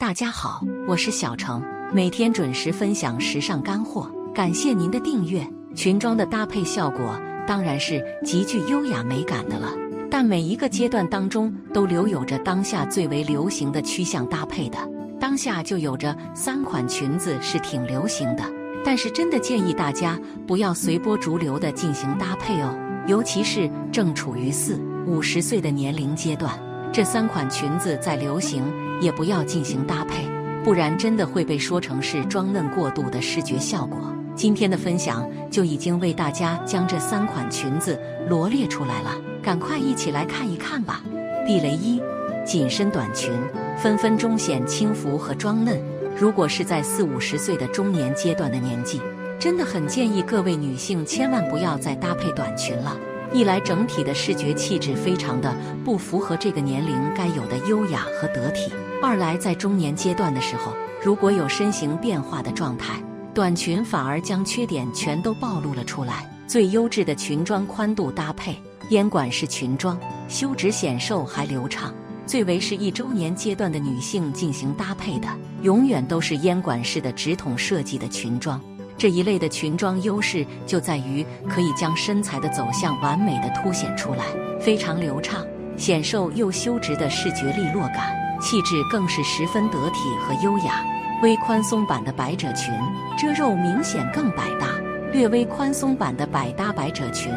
大家好，我是小程，每天准时分享时尚干货，感谢您的订阅。裙装的搭配效果当然是极具优雅美感的了，但每一个阶段当中都留有着当下最为流行的趋向搭配的。当下就有着三款裙子是挺流行的，但是真的建议大家不要随波逐流的进行搭配哦，尤其是正处于四五十岁的年龄阶段。这三款裙子在流行，也不要进行搭配，不然真的会被说成是装嫩过度的视觉效果。今天的分享就已经为大家将这三款裙子罗列出来了，赶快一起来看一看吧。避雷一，紧身短裙，分分钟显轻浮和装嫩。如果是在四五十岁的中年阶段的年纪，真的很建议各位女性千万不要再搭配短裙了。一来整体的视觉气质非常的不符合这个年龄该有的优雅和得体；二来在中年阶段的时候，如果有身形变化的状态，短裙反而将缺点全都暴露了出来。最优质的裙装宽度搭配，烟管式裙装，修直显瘦还流畅。最为是一周年阶段的女性进行搭配的，永远都是烟管式的直筒设计的裙装。这一类的裙装优势就在于可以将身材的走向完美的凸显出来，非常流畅、显瘦又修直的视觉利落感，气质更是十分得体和优雅。微宽松版的百褶裙，遮肉明显更百搭。略微宽松版的百搭百褶裙，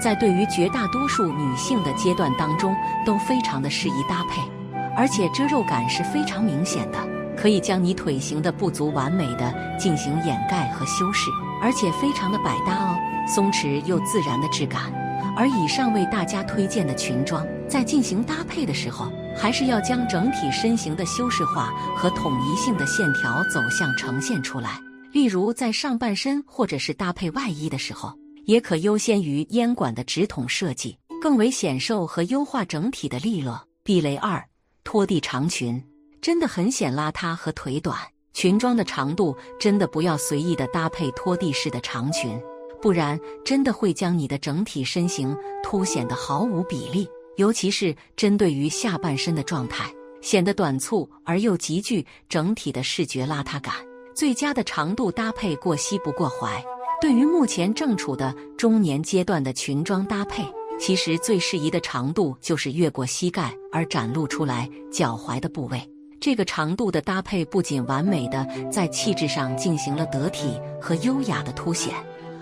在对于绝大多数女性的阶段当中都非常的适宜搭配，而且遮肉感是非常明显的。可以将你腿型的不足完美的进行掩盖和修饰，而且非常的百搭哦，松弛又自然的质感。而以上为大家推荐的裙装，在进行搭配的时候，还是要将整体身形的修饰化和统一性的线条走向呈现出来。例如在上半身或者是搭配外衣的时候，也可优先于烟管的直筒设计，更为显瘦和优化整体的利落。避雷二：拖地长裙。真的很显邋遢和腿短，裙装的长度真的不要随意的搭配拖地式的长裙，不然真的会将你的整体身形凸显的毫无比例，尤其是针对于下半身的状态，显得短促而又极具整体的视觉邋遢感。最佳的长度搭配过膝不过踝。对于目前正处的中年阶段的裙装搭配，其实最适宜的长度就是越过膝盖而展露出来脚踝的部位。这个长度的搭配不仅完美的在气质上进行了得体和优雅的凸显，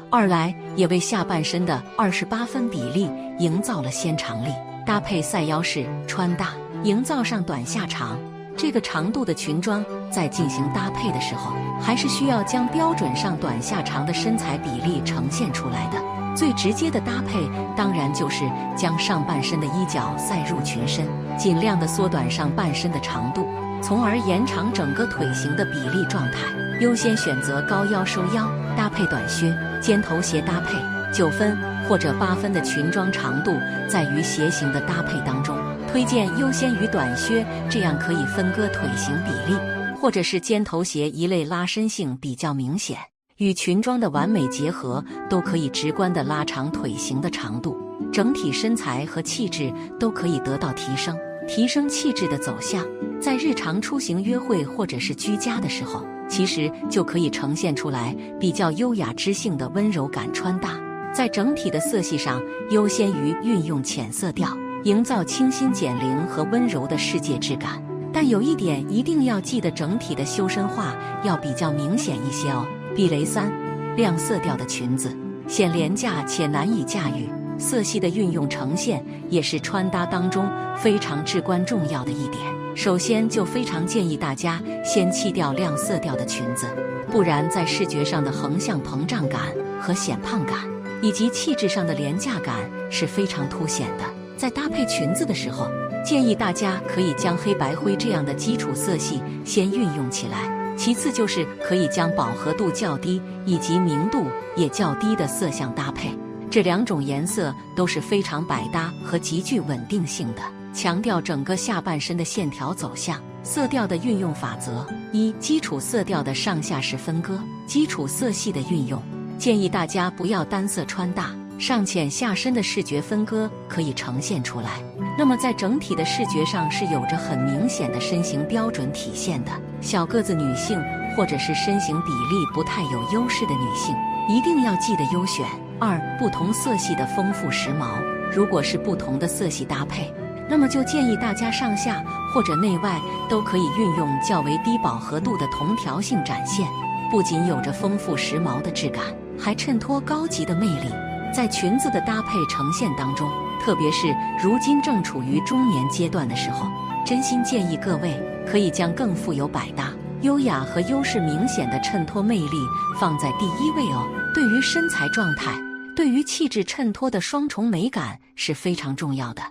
二来也为下半身的二十八分比例营造了纤长力。搭配赛腰式穿搭，营造上短下长这个长度的裙装，在进行搭配的时候，还是需要将标准上短下长的身材比例呈现出来的。最直接的搭配，当然就是将上半身的衣角塞入裙身，尽量的缩短上半身的长度。从而延长整个腿型的比例状态，优先选择高腰收腰，搭配短靴、尖头鞋搭配。九分或者八分的裙装长度，在于鞋型的搭配当中，推荐优先于短靴，这样可以分割腿型比例，或者是尖头鞋一类拉伸性比较明显，与裙装的完美结合，都可以直观的拉长腿型的长度，整体身材和气质都可以得到提升。提升气质的走向，在日常出行、约会或者是居家的时候，其实就可以呈现出来比较优雅知性的温柔感穿搭。在整体的色系上，优先于运用浅色调，营造清新减龄和温柔的世界质感。但有一点一定要记得，整体的修身化要比较明显一些哦。避雷三，亮色调的裙子显廉价且难以驾驭。色系的运用呈现也是穿搭当中非常至关重要的一点。首先就非常建议大家先弃掉亮色调的裙子，不然在视觉上的横向膨胀感和显胖感，以及气质上的廉价感是非常凸显的。在搭配裙子的时候，建议大家可以将黑白灰这样的基础色系先运用起来，其次就是可以将饱和度较低以及明度也较低的色相搭配。这两种颜色都是非常百搭和极具稳定性的，强调整个下半身的线条走向。色调的运用法则：一、基础色调的上下式分割，基础色系的运用，建议大家不要单色穿搭，上浅下深的视觉分割可以呈现出来。那么在整体的视觉上是有着很明显的身形标准体现的。小个子女性或者是身形比例不太有优势的女性，一定要记得优选。二、不同色系的丰富时髦，如果是不同的色系搭配，那么就建议大家上下或者内外都可以运用较为低饱和度的同调性展现，不仅有着丰富时髦的质感，还衬托高级的魅力。在裙子的搭配呈现当中，特别是如今正处于中年阶段的时候，真心建议各位可以将更富有百搭、优雅和优势明显的衬托魅力放在第一位哦。对于身材状态，对于气质衬托的双重美感是非常重要的。